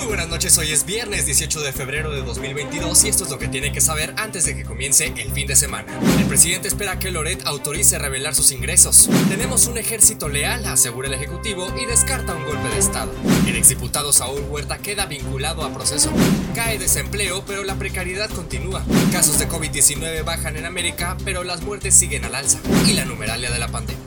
Muy buenas noches, hoy es viernes 18 de febrero de 2022 y esto es lo que tiene que saber antes de que comience el fin de semana. El presidente espera que Loret autorice revelar sus ingresos. Tenemos un ejército leal, asegura el Ejecutivo, y descarta un golpe de Estado. El exdiputado Saúl Huerta queda vinculado a proceso. Cae desempleo, pero la precariedad continúa. Casos de COVID-19 bajan en América, pero las muertes siguen al alza. Y la numeralia de la pandemia.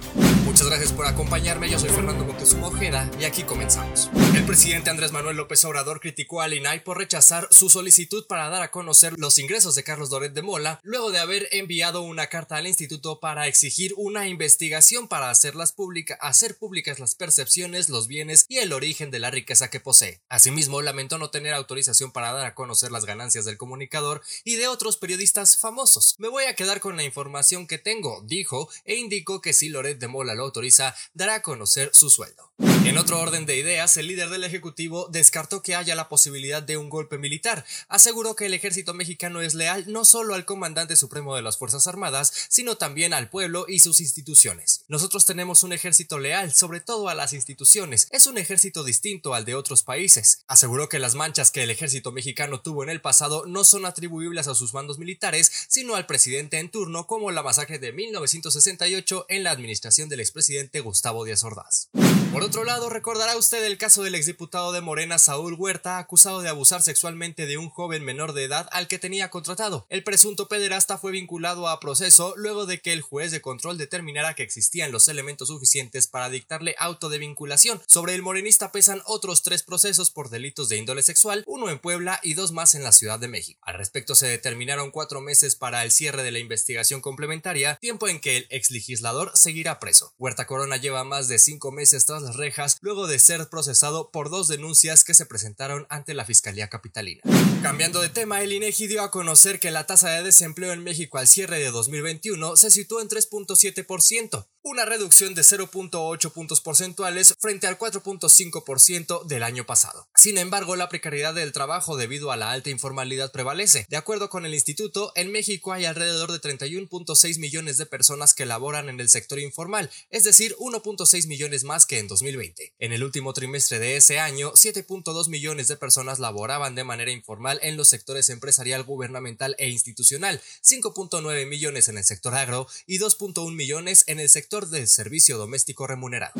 Muchas gracias por acompañarme, yo soy Fernando Moctezuma Ojeda y aquí comenzamos. El presidente Andrés Manuel López Obrador criticó al INAI por rechazar su solicitud para dar a conocer los ingresos de Carlos Doret de Mola, luego de haber enviado una carta al instituto para exigir una investigación para hacerlas públicas, hacer públicas las percepciones, los bienes y el origen de la riqueza que posee. Asimismo, lamentó no tener autorización para dar a conocer las ganancias del comunicador y de otros periodistas famosos. Me voy a quedar con la información que tengo, dijo, e indicó que si Loret de Mola lo autoriza, dará a conocer su sueldo. En otro orden de ideas, el líder del Ejecutivo descartó que haya la posibilidad de un golpe militar. Aseguró que el ejército mexicano es leal no solo al comandante supremo de las Fuerzas Armadas, sino también al pueblo y sus instituciones. Nosotros tenemos un ejército leal, sobre todo a las instituciones. Es un ejército distinto al de otros países. Aseguró que las manchas que el ejército mexicano tuvo en el pasado no son atribuibles a sus mandos militares, sino al presidente en turno, como la masacre de 1968 en la administración del expresidente Gustavo Díaz Ordaz. Por otro lado, recordará usted el caso del exdiputado de Morena Saúl Huerta, acusado de abusar sexualmente de un joven menor de edad al que tenía contratado. El presunto pederasta fue vinculado a proceso luego de que el juez de control determinara que existían los elementos suficientes para dictarle auto de vinculación. Sobre el morenista pesan otros tres procesos por delitos de índole sexual, uno en Puebla y dos más en la Ciudad de México. Al respecto se determinaron cuatro meses para el cierre de la investigación complementaria, tiempo en que el exlegislador seguirá preso. Huerta Corona lleva más de cinco meses tras las rejas luego de ser procesado por dos denuncias que se presentaron ante la Fiscalía Capitalina. Cambiando de tema, el INEGI dio a conocer que la tasa de desempleo en México al cierre de 2021 se situó en 3.7%, una reducción de 0.8 puntos porcentuales frente al 4.5% del año pasado. Sin embargo, la precariedad del trabajo debido a la alta informalidad prevalece. De acuerdo con el instituto, en México hay alrededor de 31.6 millones de personas que laboran en el sector informal, es decir, 1.6 millones más que en 2020. En el último trimestre de ese año, 7.2 millones de personas laboraban de manera informal en los sectores empresarial, gubernamental e institucional, 5.9 millones en el sector agro y 2.1 millones en el sector del servicio doméstico remunerado.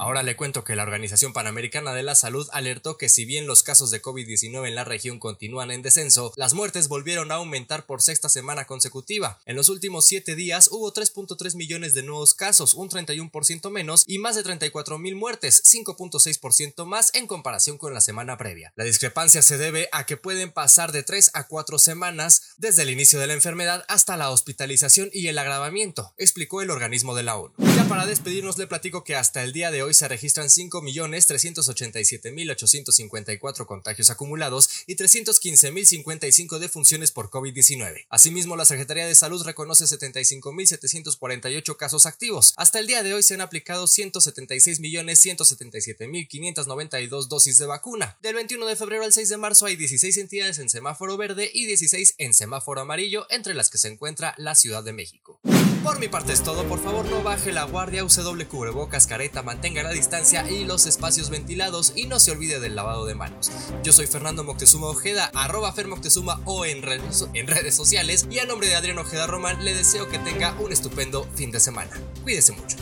Ahora le cuento que la Organización Panamericana de la Salud alertó que si bien los casos de COVID-19 en la región continúan en descenso, las muertes volvieron a aumentar por sexta semana consecutiva. En los últimos siete días hubo 3.3 millones de nuevos casos, un 31% menos, y más de 34 mil muertes, 5.6% más en comparación con la semana previa. La discrepancia se debe a que pueden pasar de 3 a 4 semanas desde el inicio de la enfermedad hasta la hospitalización y el agravamiento, explicó el organismo de la ONU. Ya para despedirnos le platico que hasta el día de hoy se registran 5.387.854 contagios acumulados y 315.055 defunciones por COVID-19. Asimismo, la Secretaría de Salud reconoce 75.748 casos activos. Hasta el día de hoy se han aplicado 176.177.592 dosis de vacuna. Del 21 de febrero al 6 de marzo hay 16 entidades en semáforo verde y 16 en semáforo amarillo, entre las que se encuentra la Ciudad de México. Por mi parte es todo, por favor no baje la guardia, use doble cubrebocas, careta, mantenga la distancia y los espacios ventilados y no se olvide del lavado de manos. Yo soy Fernando Moctezuma Ojeda, arroba Fermoctezuma o en redes, en redes sociales y a nombre de Adrián Ojeda Román le deseo que tenga un estupendo fin de semana. Cuídese mucho.